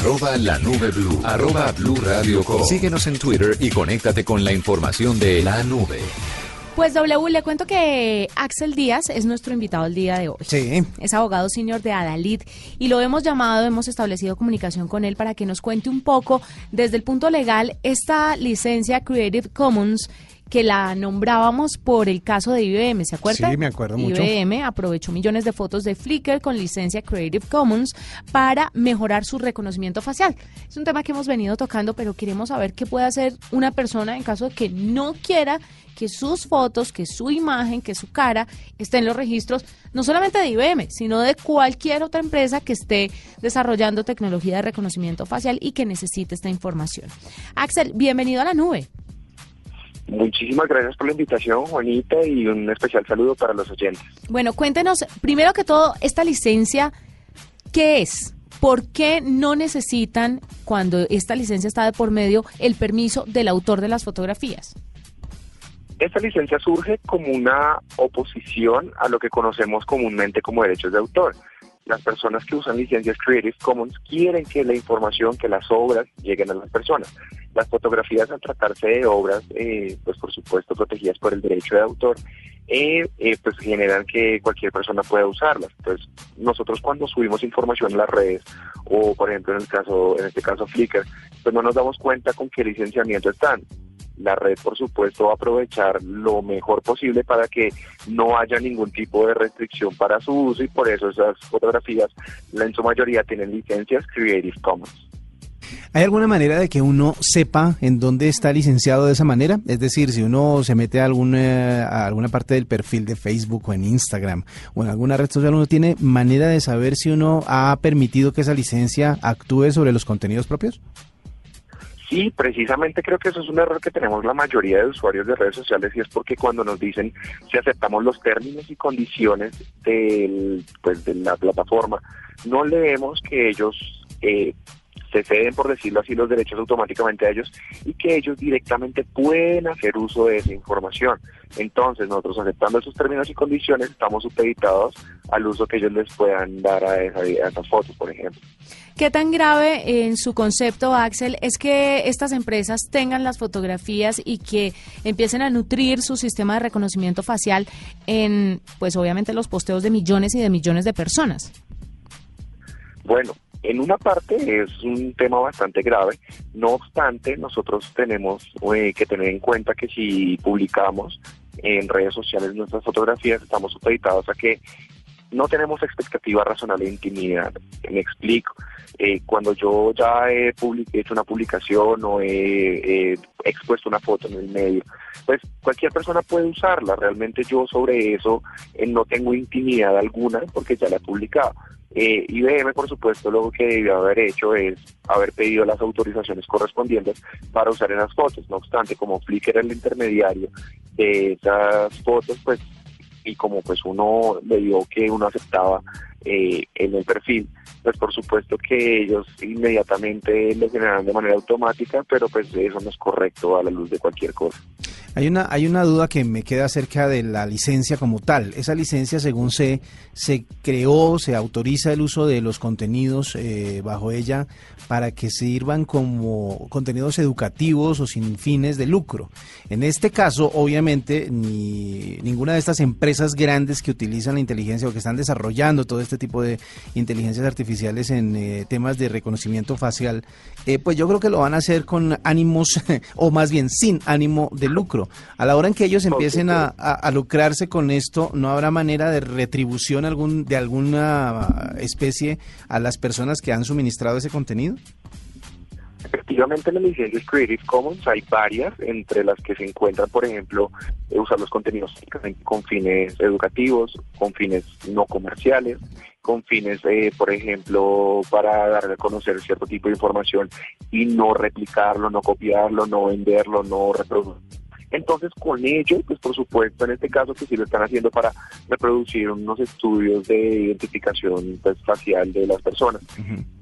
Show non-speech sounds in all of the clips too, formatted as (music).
arroba la nube blue, arroba blue radio com. Síguenos en Twitter y conéctate con la información de la nube. Pues W, le cuento que Axel Díaz es nuestro invitado el día de hoy. Sí. Es abogado senior de Adalid y lo hemos llamado, hemos establecido comunicación con él para que nos cuente un poco desde el punto legal esta licencia Creative Commons que la nombrábamos por el caso de IBM, ¿se acuerda? Sí, me acuerdo mucho. IBM aprovechó millones de fotos de Flickr con licencia Creative Commons para mejorar su reconocimiento facial. Es un tema que hemos venido tocando, pero queremos saber qué puede hacer una persona en caso de que no quiera que sus fotos, que su imagen, que su cara esté en los registros, no solamente de IBM, sino de cualquier otra empresa que esté desarrollando tecnología de reconocimiento facial y que necesite esta información. Axel, bienvenido a la nube. Muchísimas gracias por la invitación, Juanita, y un especial saludo para los oyentes. Bueno, cuéntenos, primero que todo, esta licencia, ¿qué es? ¿Por qué no necesitan, cuando esta licencia está de por medio, el permiso del autor de las fotografías? Esta licencia surge como una oposición a lo que conocemos comúnmente como derechos de autor. Las personas que usan licencias Creative Commons quieren que la información, que las obras lleguen a las personas. Las fotografías, al tratarse de obras, eh, pues por supuesto protegidas por el derecho de autor, eh, eh, pues generan que cualquier persona pueda usarlas. Entonces, nosotros cuando subimos información en las redes, o por ejemplo en el caso, en este caso Flickr, pues no nos damos cuenta con qué licenciamiento están la red, por supuesto, va a aprovechar lo mejor posible para que no haya ningún tipo de restricción para su uso y por eso esas fotografías, en su mayoría, tienen licencias Creative Commons. ¿Hay alguna manera de que uno sepa en dónde está licenciado de esa manera? Es decir, si uno se mete a alguna, a alguna parte del perfil de Facebook o en Instagram o en alguna red social, uno tiene manera de saber si uno ha permitido que esa licencia actúe sobre los contenidos propios? Sí, precisamente creo que eso es un error que tenemos la mayoría de usuarios de redes sociales y es porque cuando nos dicen si aceptamos los términos y condiciones del, pues, de la plataforma, no leemos que ellos eh, se ceden, por decirlo así, los derechos automáticamente a ellos y que ellos directamente pueden hacer uso de esa información. Entonces, nosotros aceptando esos términos y condiciones, estamos supeditados al uso que ellos les puedan dar a, esas fotos, por ejemplo. ¿Qué tan grave en su concepto, Axel, es que estas empresas tengan las fotografías y que empiecen a nutrir su sistema de reconocimiento facial en, pues obviamente, los posteos de millones y de millones de personas? Bueno, en una parte es un tema bastante grave, no obstante, nosotros tenemos eh, que tener en cuenta que si publicamos en redes sociales nuestras fotografías, estamos supeditados a que no tenemos expectativa razonable de intimidad. Me explico. Eh, cuando yo ya he, hecho una publicación o he, expuesto una foto en el medio, pues cualquier persona puede usarla. Realmente yo sobre eso eh, no tengo intimidad alguna porque ya la he publicado. Eh, IBM, por supuesto, lo que debió haber hecho es haber pedido las autorizaciones correspondientes para usar en las fotos. No obstante, como Flickr era el intermediario de esas fotos, pues, y como pues uno le dio que uno aceptaba eh, en el perfil, pues por supuesto que ellos inmediatamente lo generan de manera automática, pero pues eso no es correcto a la luz de cualquier cosa. Hay una, hay una duda que me queda acerca de la licencia como tal. Esa licencia, según se, se creó, se autoriza el uso de los contenidos eh, bajo ella para que sirvan como contenidos educativos o sin fines de lucro. En este caso, obviamente, ni ninguna de estas empresas grandes que utilizan la inteligencia o que están desarrollando todo este tipo de inteligencias artificiales en eh, temas de reconocimiento facial, eh, pues yo creo que lo van a hacer con ánimos, (laughs) o más bien sin ánimo de lucro. A la hora en que ellos empiecen a, lucrarse con esto, ¿no habrá manera de retribución algún, de alguna especie a las personas que han suministrado ese contenido? Efectivamente, en las licencias Creative Commons hay varias, entre las que se encuentran, por ejemplo, usar los contenidos con fines educativos, con fines no comerciales, con fines, eh, por ejemplo, para dar a conocer cierto tipo de información y no replicarlo, no copiarlo, no venderlo, no reproducirlo entonces, con ello, pues por supuesto, en este caso que sí lo están haciendo para reproducir unos estudios de identificación pues, facial de las personas.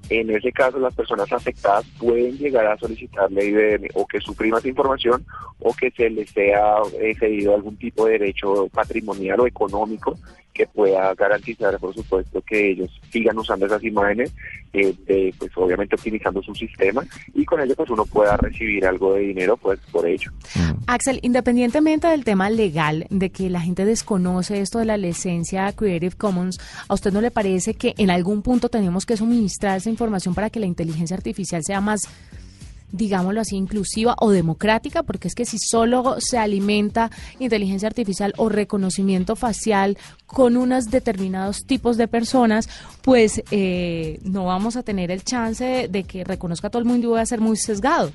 En ese caso, las personas afectadas pueden llegar a solicitarle IBM o que suprima esa información o que se les sea cedido algún tipo de derecho patrimonial o económico que pueda garantizar, por supuesto, que ellos sigan usando esas imágenes, eh, de, pues obviamente optimizando su sistema y con ello pues uno pueda recibir algo de dinero pues por ello. Mm. Axel, independientemente del tema legal, de que la gente desconoce esto de la licencia Creative Commons, ¿a usted no le parece que en algún punto tenemos que suministrar esa información para que la inteligencia artificial sea más digámoslo así, inclusiva o democrática, porque es que si solo se alimenta inteligencia artificial o reconocimiento facial con unos determinados tipos de personas, pues eh, no vamos a tener el chance de, que reconozca a todo el mundo y voy a ser muy sesgado.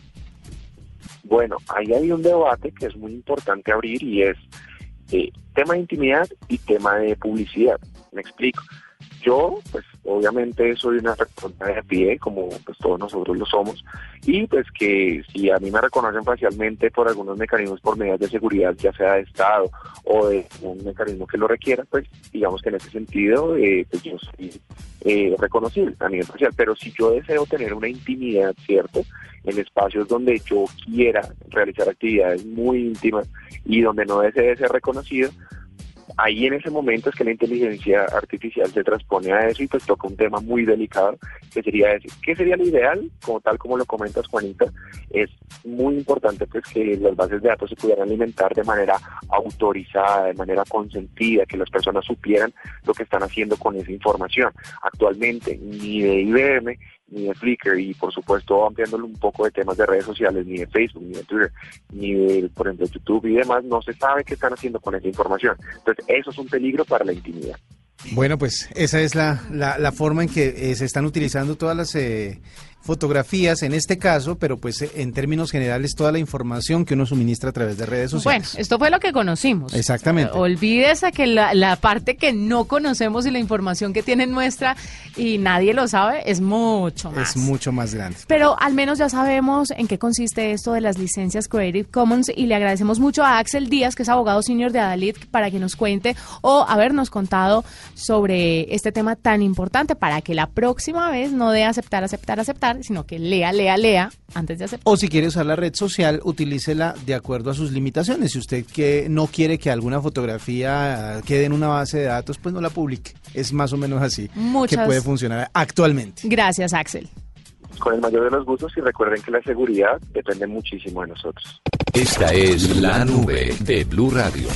Bueno, ahí hay un debate que es muy importante abrir y es eh, tema de intimidad y tema de publicidad. Me explico. Yo, pues obviamente soy una persona de pie, como pues todos nosotros lo somos, y pues que si a mí me reconocen facialmente por algunos mecanismos, por medidas de seguridad, ya sea de Estado o de un mecanismo que lo requiera, pues digamos que en ese sentido eh, pues yo soy eh, reconocible a nivel facial. Pero si yo deseo tener una intimidad, ¿cierto? En espacios donde yo quiera realizar actividades muy íntimas y donde no desee ser reconocido, ahí en ese momento es que la inteligencia artificial se transpone a eso y pues toca un tema muy delicado que sería decir, ¿qué sería lo ideal? Como tal como lo comentas Juanita, es muy importante pues que las bases de datos se pudieran alimentar de manera autorizada, de manera consentida, que las personas supieran lo que están haciendo con esa información. Actualmente ni de IBM ni de Flickr y por supuesto ampliándolo un poco de temas de redes sociales, ni de Facebook, ni de Twitter, ni de, por ejemplo, YouTube y demás, no se sabe qué están haciendo con esa información. Entonces, eso es un peligro para la intimidad. Bueno, pues esa es la, la, forma en que eh, se están utilizando todas las eh, fotografías en este caso, pero pues en términos generales toda la información que uno suministra a través de redes sociales. Bueno, esto fue lo que conocimos. Exactamente. Olvídese que la, la parte que no conocemos y la información que tiene nuestra y nadie lo sabe es mucho más. Es mucho más grande. Pero al menos ya sabemos en qué consiste esto de las licencias Creative Commons y le agradecemos mucho a Axel Díaz, que es abogado senior de Adalid, para que nos cuente o habernos contado sobre este tema tan importante para que la próxima vez no de aceptar, aceptar, aceptar sino que lea, lea, lea antes de aceptar. O si quiere usar la red social, utilícela de acuerdo a sus limitaciones. Si usted que no quiere que alguna fotografía quede en una base de datos, pues no la publique. Es más o menos así que puede funcionar actualmente. Gracias, Axel. Con el mayor de los gustos y recuerden que la seguridad depende muchísimo de nosotros. Esta es la nube de Blue Radio.